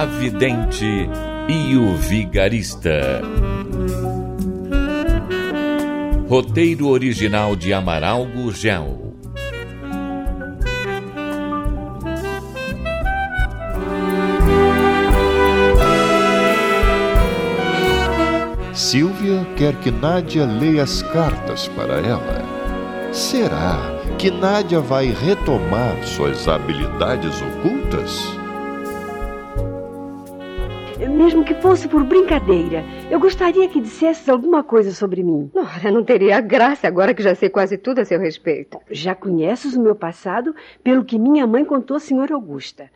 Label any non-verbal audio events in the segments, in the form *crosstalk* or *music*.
A Vidente e o Vigarista. Roteiro original de Amaral Gurgel. Silvia quer que Nádia leia as cartas para ela. Será que Nádia vai retomar suas habilidades ocultas? Mesmo que fosse por brincadeira, eu gostaria que dissesses alguma coisa sobre mim. Ora, não teria graça agora que já sei quase tudo a seu respeito. Já conheces o meu passado pelo que minha mãe contou à senhora Augusta.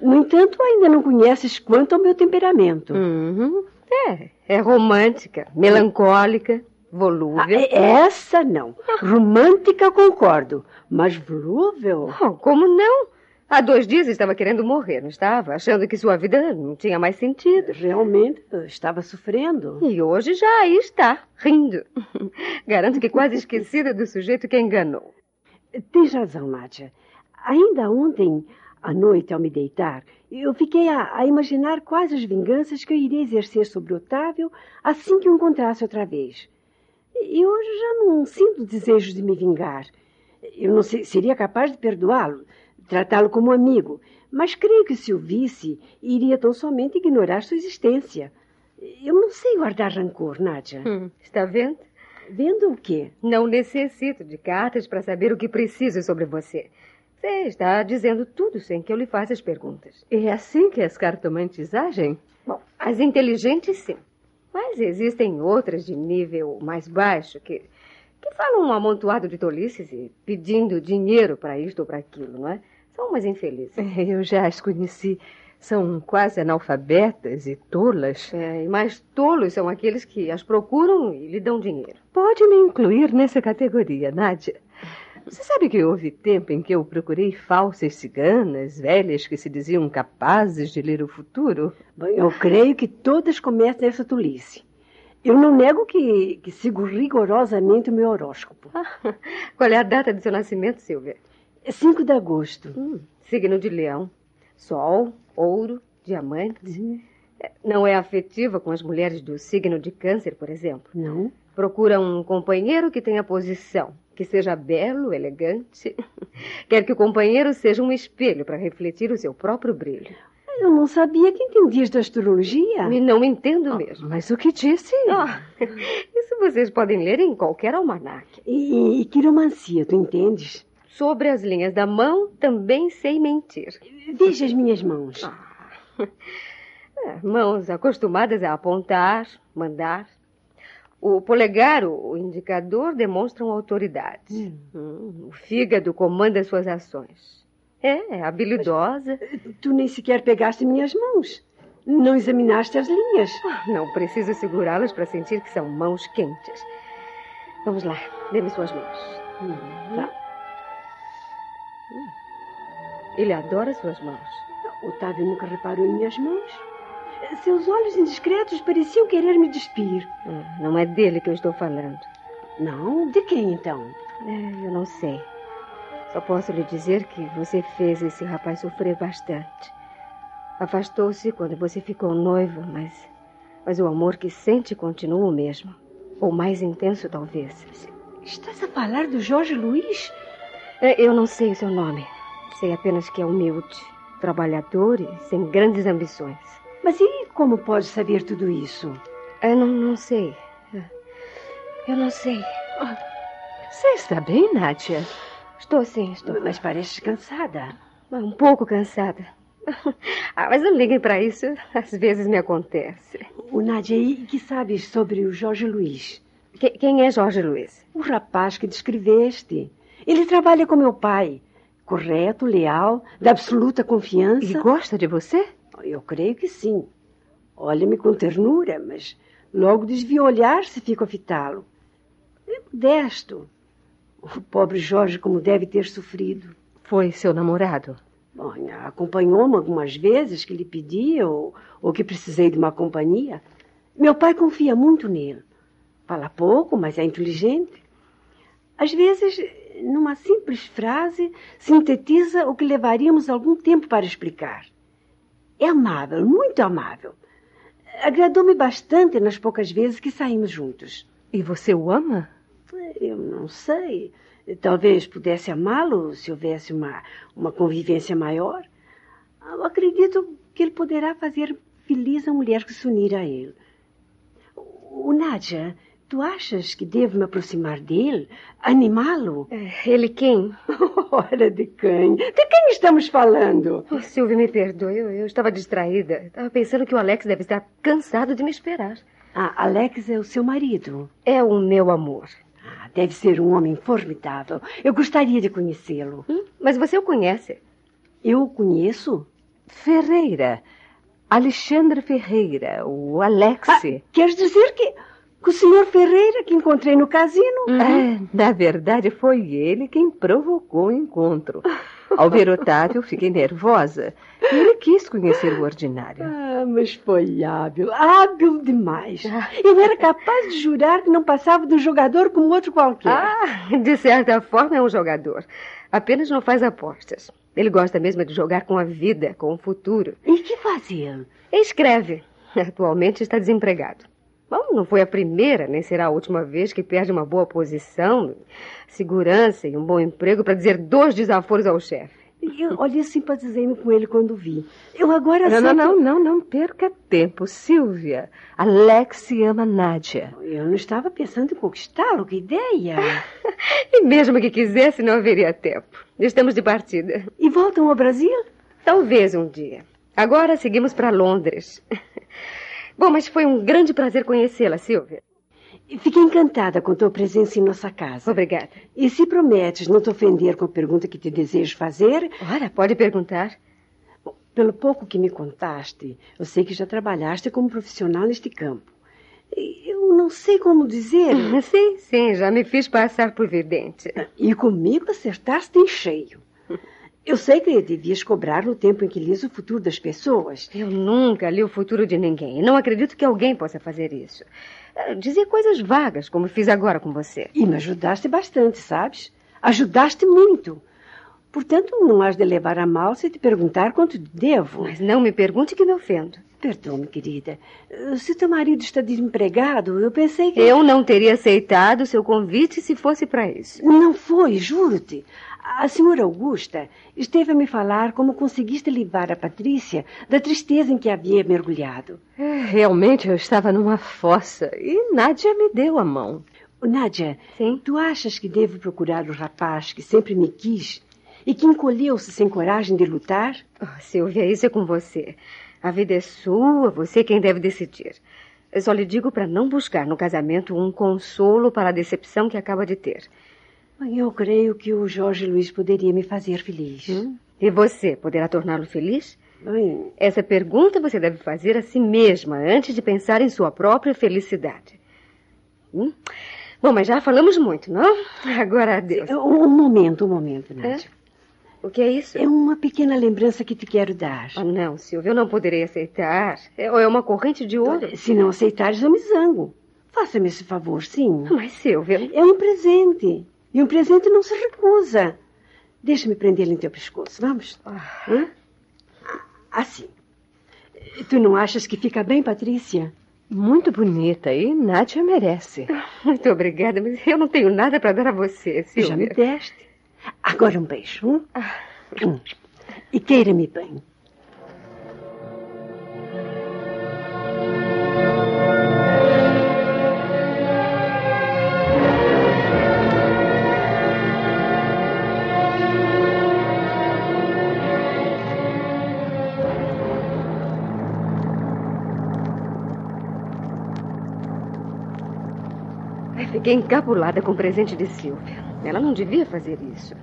No entanto, ainda não conheces quanto ao meu temperamento. Uhum. É, é romântica, melancólica, volúvel. Ah, é, essa não. Romântica concordo, mas volúvel? Oh, como não? Há dois dias estava querendo morrer, não estava? Achando que sua vida não tinha mais sentido. Realmente, estava sofrendo. E hoje já aí está, rindo. *laughs* Garanto que quase esquecida do sujeito que a enganou. Tens razão, Nádia. Ainda ontem, à noite, ao me deitar, eu fiquei a, a, imaginar quais as vinganças que eu iria exercer sobre Otávio assim que o encontrasse outra vez. E hoje já não sinto desejo de me vingar. Eu não sei, seria capaz de perdoá-lo, tratá-lo como amigo, mas creio que se o visse, iria tão somente ignorar sua existência. Eu não sei guardar rancor, Nádia. Hum, está vendo? Vendo o quê? Não necessito de cartas para saber o que preciso sobre você. Você está dizendo tudo sem que eu lhe faça as perguntas. É assim que as cartomantes agem? Bom, as inteligentes sim. Mas existem outras de nível mais baixo que, que falam um amontoado de tolices e pedindo dinheiro para isto ou para aquilo, não é? São umas infelizes. *laughs* Eu já as conheci. São quase analfabetas e tolas. É, e mais tolos são aqueles que as procuram e lhe dão dinheiro. Pode me incluir nessa categoria, Nádia. Você sabe que houve tempo em que eu procurei falsas ciganas, velhas que se diziam capazes de ler o futuro? Bem, eu creio que todas começam essa tolice. Eu não nego que, que sigo rigorosamente o meu horóscopo. Qual é a data do seu nascimento, Silvia? É 5 de agosto. Hum, signo de leão. Sol, ouro, diamante. Uhum. Não é afetiva com as mulheres do signo de câncer, por exemplo? Não. Procura um companheiro que tenha posição, que seja belo, elegante. *laughs* Quer que o companheiro seja um espelho para refletir o seu próprio brilho. Eu não sabia que entendias de astrologia. E não entendo mesmo. Oh, mas o que disse? Oh, *laughs* isso vocês podem ler em qualquer almanaque. E, e quiromancia, tu entendes? Sobre as linhas da mão, também sei mentir. Veja as minhas mãos. Ah. *laughs* É, mãos acostumadas a apontar, mandar. O polegar, o indicador, demonstram autoridade. Hum. Hum, o fígado comanda suas ações. É, é habilidosa. Mas, tu nem sequer pegaste minhas mãos. Não examinaste as linhas. Ah, não preciso segurá-las para sentir que são mãos quentes. Vamos lá, dê-me suas mãos. Hum, tá. Ele adora suas mãos. Otávio nunca reparou em minhas mãos. Seus olhos indiscretos pareciam querer me despir. Hum, não é dele que eu estou falando. Não? De quem então? É, eu não sei. Só posso lhe dizer que você fez esse rapaz sofrer bastante. Afastou-se quando você ficou noivo, mas, mas o amor que sente continua o mesmo. Ou mais intenso, talvez. Estás a falar do Jorge Luiz? É, eu não sei o seu nome. Sei apenas que é humilde, trabalhador e sem grandes ambições. Mas e como pode saber tudo isso? Eu não, não sei. Eu não sei. Você está bem, Nádia? Estou sim, estou. Mas parece cansada. Um pouco cansada. Ah, mas não liguem para isso. Às vezes me acontece. O Nádia, e que sabes sobre o Jorge Luiz? Que, quem é Jorge Luiz? O rapaz que descreveste. Ele trabalha com meu pai. correto, leal, de absoluta confiança. E gosta de você? Eu creio que sim. Olha-me com ternura, mas logo desvia o olhar se fico a fitá-lo. É modesto. O pobre Jorge, como deve ter sofrido. Foi seu namorado? Bom, acompanhou-me algumas vezes que lhe pedi ou, ou que precisei de uma companhia. Meu pai confia muito nele. Fala pouco, mas é inteligente. Às vezes, numa simples frase, sintetiza o que levaríamos algum tempo para explicar. É amável, muito amável. Agradou-me bastante nas poucas vezes que saímos juntos. E você o ama? Eu não sei. Talvez pudesse amá-lo se houvesse uma, uma convivência maior. Eu acredito que ele poderá fazer feliz a mulher que se unir a ele. O Nádia, tu achas que devo me aproximar dele? Animá-lo? É, ele quem? *laughs* Ora, de quem? De quem estamos falando? Oh, Silvia, me perdoe. Eu, eu estava distraída. Estava pensando que o Alex deve estar cansado de me esperar. Ah, Alex é o seu marido. É o meu amor. Ah, deve ser um homem formidável. Eu gostaria de conhecê-lo. Hum? Mas você o conhece? Eu o conheço? Ferreira. Alexandre Ferreira, o Alex. Ah, quer dizer que, que o senhor Ferreira que encontrei no casino? É, na verdade foi ele quem provocou o encontro. Ao ver Otávio, fiquei nervosa. Ele quis conhecer o ordinário. Ah, mas foi hábil, hábil demais. Eu era capaz de jurar que não passava de um jogador como outro qualquer. Ah, de certa forma é um jogador. Apenas não faz apostas. Ele gosta mesmo de jogar com a vida, com o futuro. E que fazia? Escreve. Atualmente está desempregado. Bom, não foi a primeira, nem será a última vez que perde uma boa posição, segurança e um bom emprego para dizer dois desaforos ao chefe. Eu, olha, simpatizei-me com ele quando vi. Eu agora Não, não, não, não, não perca tempo, Silvia. Alex ama Nádia. Eu não estava pensando em conquistá-lo, que ideia. *laughs* e mesmo que quisesse, não haveria tempo. Estamos de partida. E voltam ao Brasil? Talvez um dia. Agora seguimos para Londres. Bom, mas foi um grande prazer conhecê-la, Silvia. Fiquei encantada com tua presença em nossa casa. Obrigada. E se prometes não te ofender com a pergunta que te desejo fazer. Ora, pode perguntar. Pelo pouco que me contaste, eu sei que já trabalhaste como profissional neste campo. Eu não sei como dizer. *laughs* Sim, sim, já me fiz passar por vidente. E comigo acertaste em cheio. Eu sei que devias cobrar no tempo em que lias o futuro das pessoas. Eu nunca li o futuro de ninguém. Não acredito que alguém possa fazer isso. Dizer coisas vagas, como fiz agora com você. E me ajudaste bastante, sabes? Ajudaste muito. Portanto, não has de levar a mal se te perguntar quanto devo. Mas não me pergunte que me ofendo. Perdoe-me, querida. Se teu marido está desempregado, eu pensei que. Eu não teria aceitado seu convite se fosse para isso. Não foi, juro-te. A senhora Augusta esteve a me falar como conseguiste livrar a Patrícia da tristeza em que havia mergulhado. É, realmente eu estava numa fossa e Nádia me deu a mão. Nádia, Sim? tu achas que devo procurar o rapaz que sempre me quis e que encolheu-se sem coragem de lutar? Oh, Silvia, isso é com você. A vida é sua, você quem deve decidir. Eu só lhe digo para não buscar no casamento um consolo para a decepção que acaba de ter. Eu creio que o Jorge Luiz poderia me fazer feliz. Hum? E você poderá torná-lo feliz? Bem, Essa pergunta você deve fazer a si mesma antes de pensar em sua própria felicidade. Hum? Bom, mas já falamos muito, não? *laughs* Agora adeus. um um momento, um momento, Nádia. O que é isso? É uma pequena lembrança que te quero dar. Ah, não, Silvia, eu não poderei aceitar. É, é uma corrente de ouro. Se não aceitares, eu me zango. Faça-me esse favor, sim. Mas, Silvia, É um presente. E um presente não se recusa. Deixa-me prendê-lo em teu pescoço. Vamos? Hã? Assim. Tu não achas que fica bem, Patrícia? muito bonita e Nádia merece. Muito obrigada, mas eu não tenho nada para dar a você, Já me Silvia. deste. Agora um beijo. hum? Hum. E queira-me bem. Fiquei encabulada com o presente de Silvia. Ela não devia fazer isso.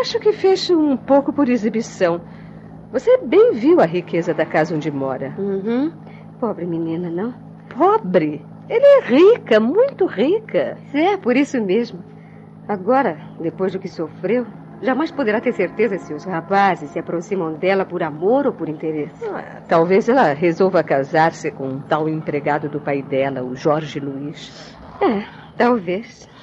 Acho que fez um pouco por exibição. Você bem viu a riqueza da casa onde mora. Uhum. Pobre menina, não? Pobre? Ele é rica, muito rica. É, por isso mesmo. Agora, depois do que sofreu, jamais poderá ter certeza se os rapazes se aproximam dela por amor ou por interesse. Ah, talvez ela resolva casar-se com um tal empregado do pai dela, o Jorge Luiz. É, talvez.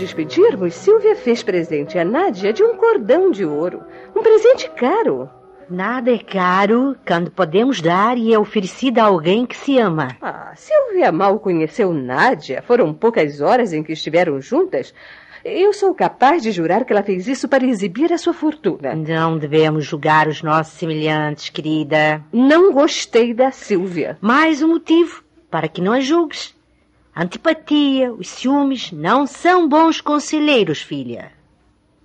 Despedirmos, Silvia fez presente a Nádia de um cordão de ouro. Um presente caro. Nada é caro quando podemos dar e é oferecido a alguém que se ama. Ah, Silvia mal conheceu Nádia. Foram poucas horas em que estiveram juntas. Eu sou capaz de jurar que ela fez isso para exibir a sua fortuna. Não devemos julgar os nossos semelhantes, querida. Não gostei da Silvia. Mais um motivo para que não a julgues. A antipatia, os ciúmes não são bons conselheiros, filha.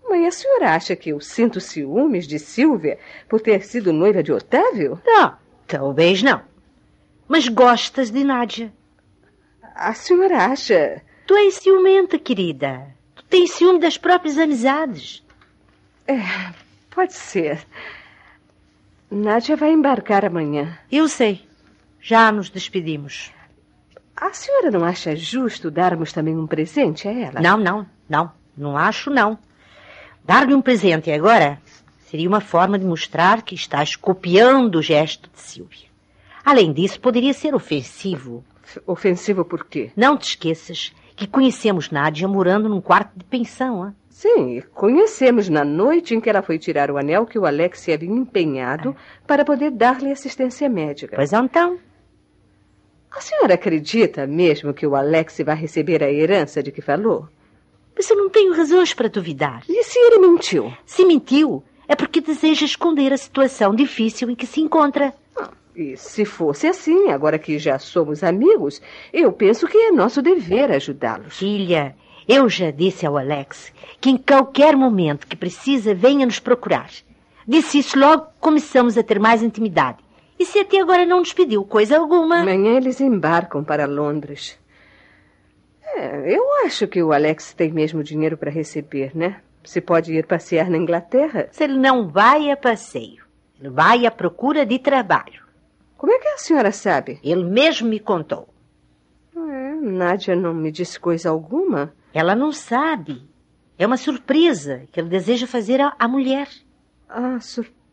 Mãe, a senhora acha que eu sinto ciúmes de Silvia por ter sido noiva de Otávio? Não, talvez não. Mas gostas de Nádia. A senhora acha. Tu és ciumenta, querida. Tu tens ciúme das próprias amizades. É, pode ser. Nádia vai embarcar amanhã. Eu sei. Já nos despedimos. A senhora não acha justo darmos também um presente a ela? Não, não, não. Não acho, não. Dar-lhe um presente agora seria uma forma de mostrar que estás copiando o gesto de Silvia. Além disso, poderia ser ofensivo. Ofensivo por quê? Não te esqueças que conhecemos Nádia morando num quarto de pensão. Hein? Sim, conhecemos na noite em que ela foi tirar o anel que o Alex havia empenhado para poder dar-lhe assistência médica. Pois então. A senhora acredita mesmo que o Alex vai receber a herança de que falou? Mas eu não tenho razões para duvidar. E se ele mentiu? Se mentiu, é porque deseja esconder a situação difícil em que se encontra. E se fosse assim, agora que já somos amigos, eu penso que é nosso dever ajudá-los. Filha, eu já disse ao Alex que em qualquer momento que precisa, venha nos procurar. Disse isso logo que começamos a ter mais intimidade. E se até agora não nos pediu coisa alguma. Amanhã eles embarcam para Londres. É, eu acho que o Alex tem mesmo dinheiro para receber, né? Se pode ir passear na Inglaterra. Se ele não vai a passeio, ele vai à procura de trabalho. Como é que a senhora sabe? Ele mesmo me contou. É, Nádia não me disse coisa alguma. Ela não sabe. É uma surpresa que ele deseja fazer à, à mulher. Ah, surpresa.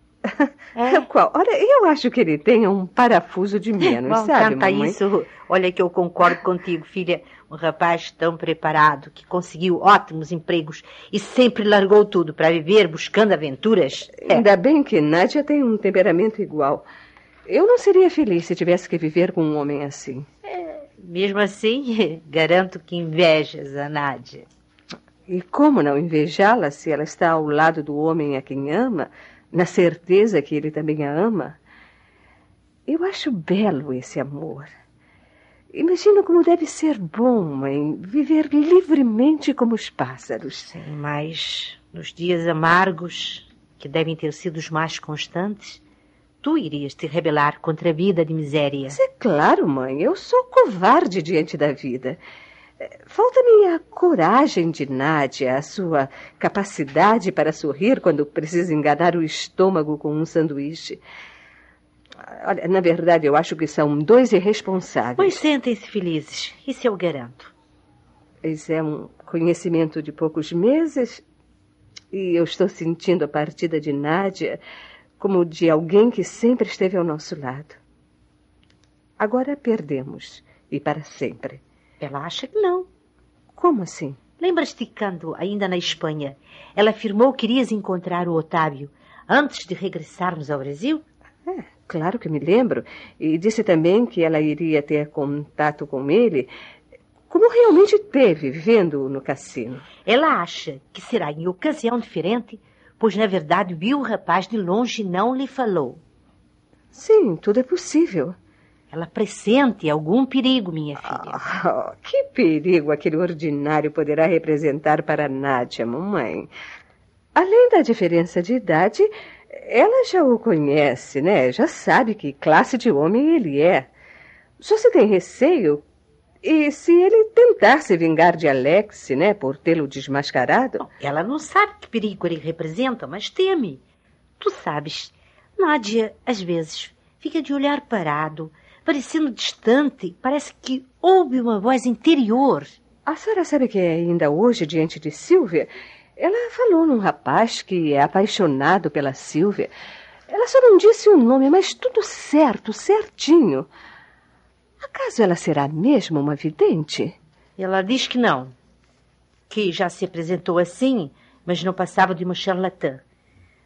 É. *laughs* Qual? Olha, eu acho que ele tem um parafuso de menos, Bom, sabe, canta mamãe? isso. Olha que eu concordo contigo, filha. Um rapaz tão preparado, que conseguiu ótimos empregos e sempre largou tudo para viver buscando aventuras. É. Ainda bem que Nádia tem um temperamento igual. Eu não seria feliz se tivesse que viver com um homem assim. Mesmo assim, *laughs* garanto que invejas a Nádia. E como não invejá-la se ela está ao lado do homem a quem ama, na certeza que ele também a ama? Eu acho belo esse amor. Imagino como deve ser bom, mãe, viver livremente como os pássaros. Sim, mas nos dias amargos, que devem ter sido os mais constantes, tu irias te rebelar contra a vida de miséria. Mas é claro, mãe, eu sou covarde diante da vida. Eh, Falta-me a coragem de Nádia, a sua capacidade para sorrir quando precisa enganar o estômago com um sanduíche. Olha, na verdade, eu acho que são dois irresponsáveis. Pois sentem-se felizes, isso eu garanto. Pois é um conhecimento de poucos meses e eu estou sentindo a partida de Nádia como de alguém que sempre esteve ao nosso lado. Agora perdemos. E para sempre. Ela acha que não. Como assim? Lembras-te quando, ainda na Espanha, ela afirmou que irias encontrar o Otávio antes de regressarmos ao Brasil? É, claro que me lembro. E disse também que ela iria ter contato com ele, como realmente teve, vendo-o no cassino. Ela acha que será em ocasião diferente, pois na verdade viu o rapaz de longe e não lhe falou. Sim, tudo é possível. Ela pressente algum perigo, minha filha. Oh, que perigo aquele ordinário poderá representar para Nádia, mamãe? Além da diferença de idade, ela já o conhece, né? Já sabe que classe de homem ele é. Só se tem receio e se ele tentar se vingar de Alex, né, por tê-lo desmascarado? Ela não sabe que perigo ele representa, mas teme. Tu sabes, Nádia, às vezes, fica de olhar parado, parecendo distante. Parece que ouve uma voz interior. A senhora sabe que ainda hoje, diante de Silvia, ela falou num rapaz que é apaixonado pela Silvia. Ela só não disse o nome, mas tudo certo, certinho. Acaso ela será mesmo uma vidente? Ela diz que não. Que já se apresentou assim, mas não passava de uma charlatã.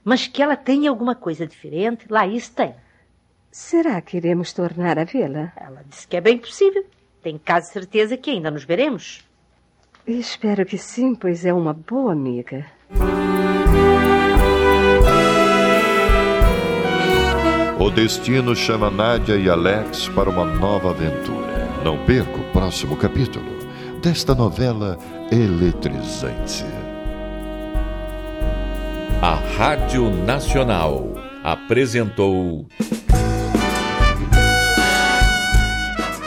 Mas que ela tem alguma coisa diferente, lá isso tem. Será que iremos tornar a vê-la? Ela disse que é bem possível. Tem quase certeza que ainda nos veremos. Espero que sim, pois é uma boa amiga. O destino chama Nádia e Alex para uma nova aventura. Não perca o próximo capítulo desta novela eletrizante. A Rádio Nacional apresentou